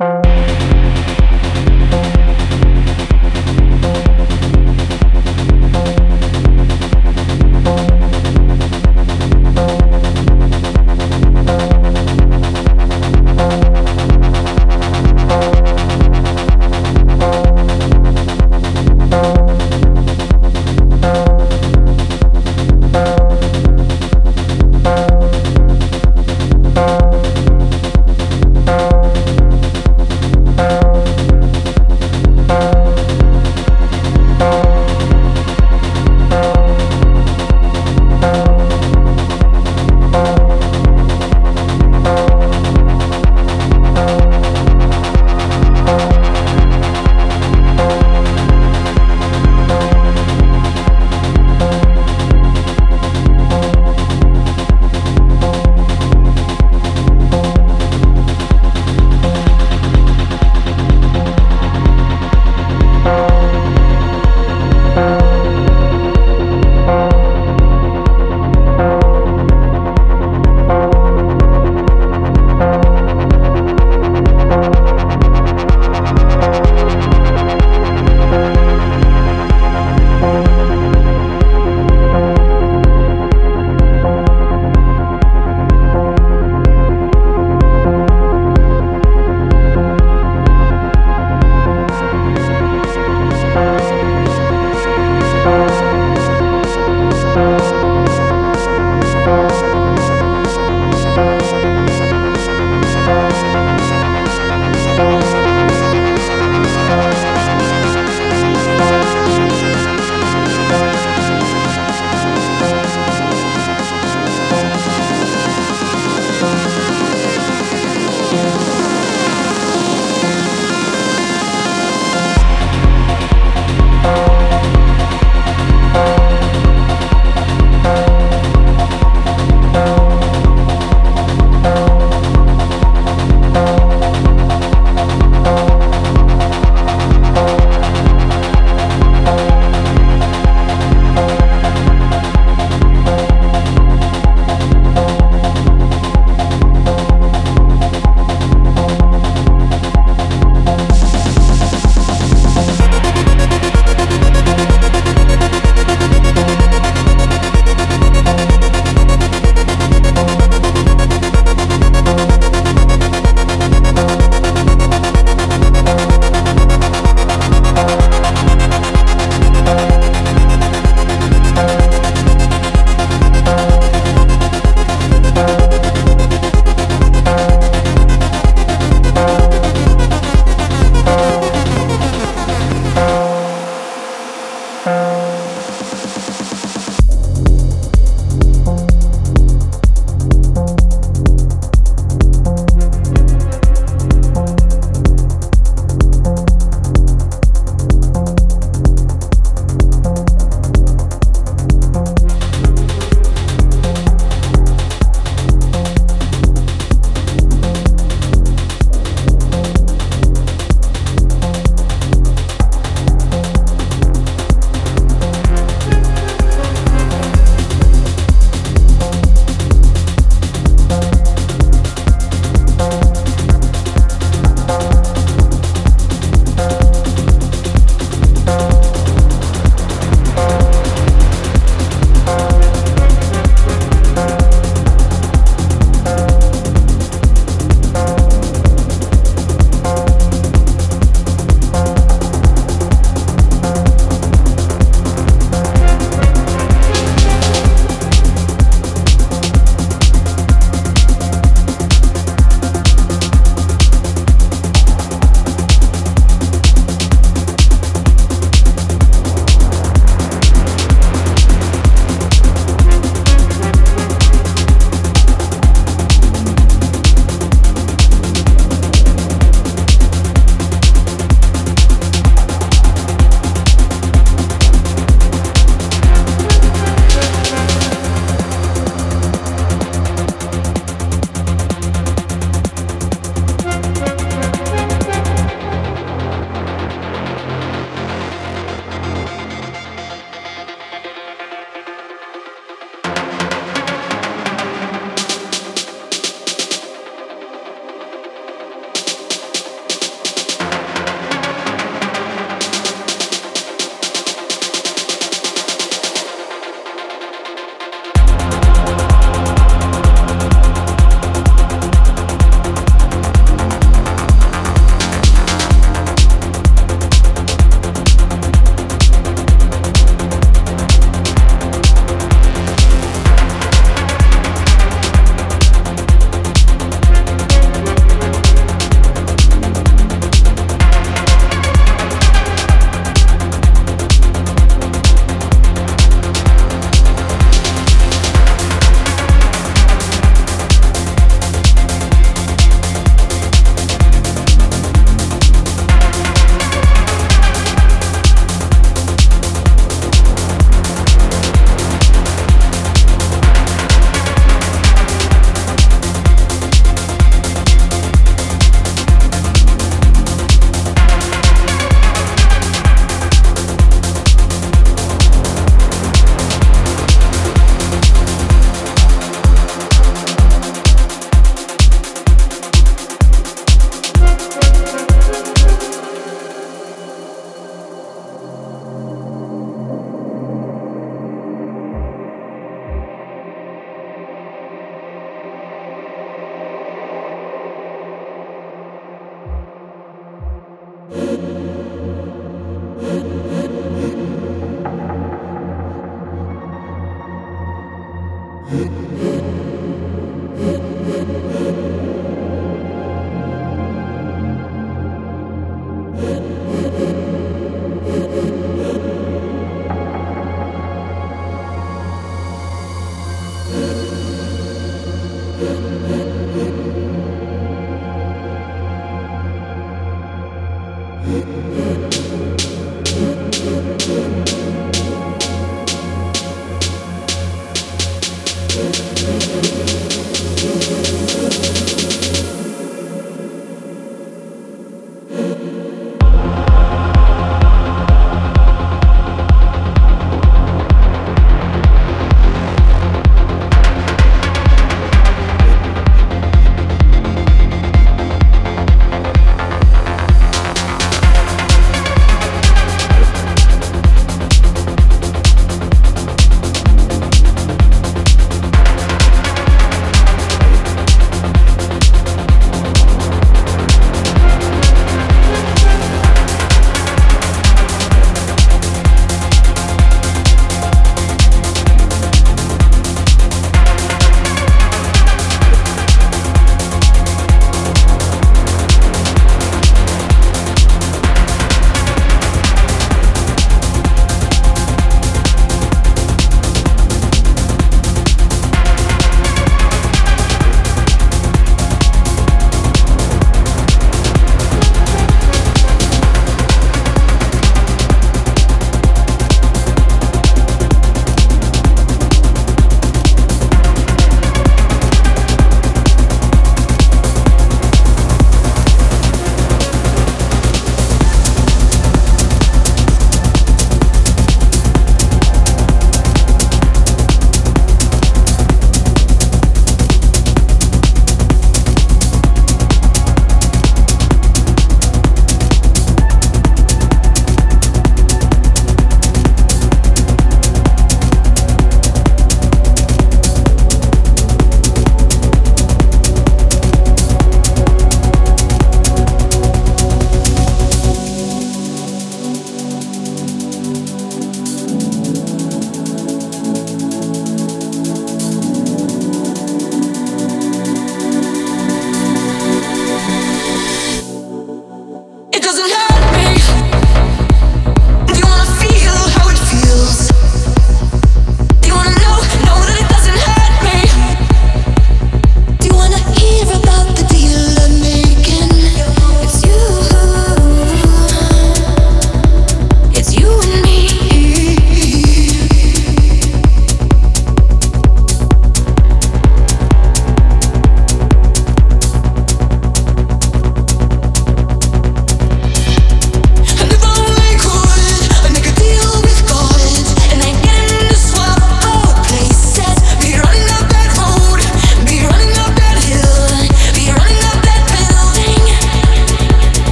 Bye.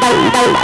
Bye.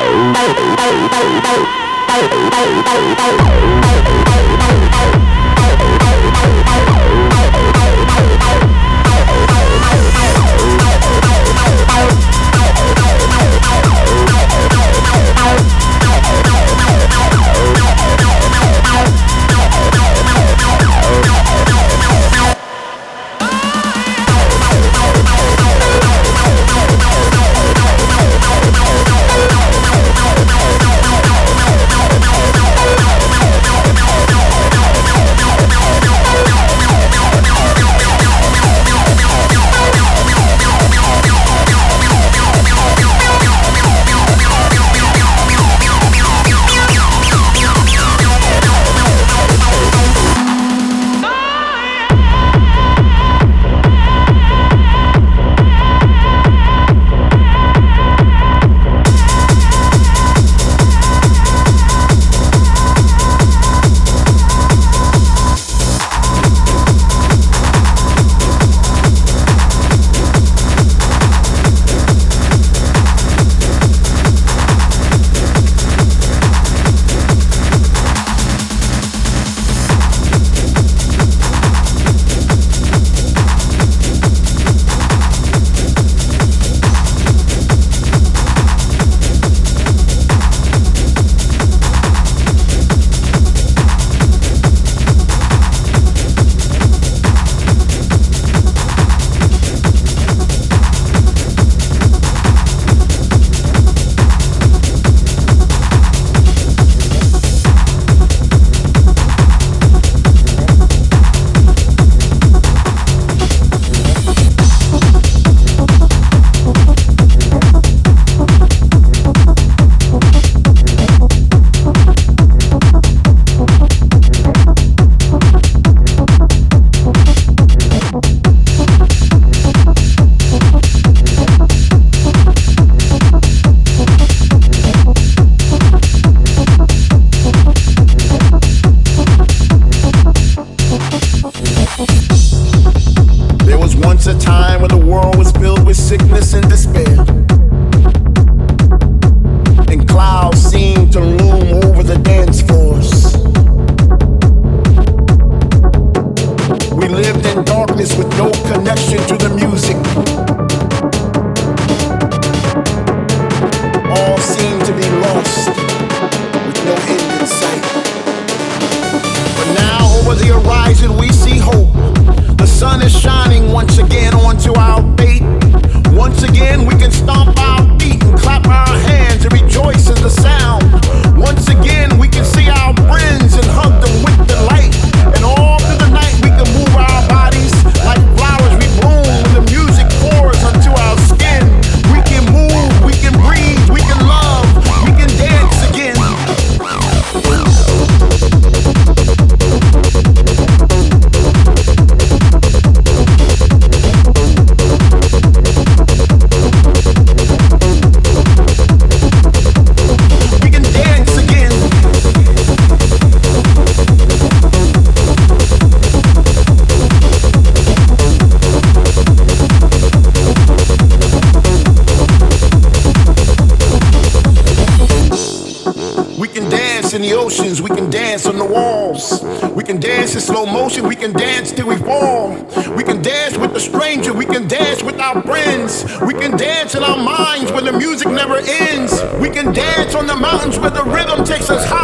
We can dance with our friends. We can dance in our minds where the music never ends. We can dance on the mountains where the rhythm takes us high.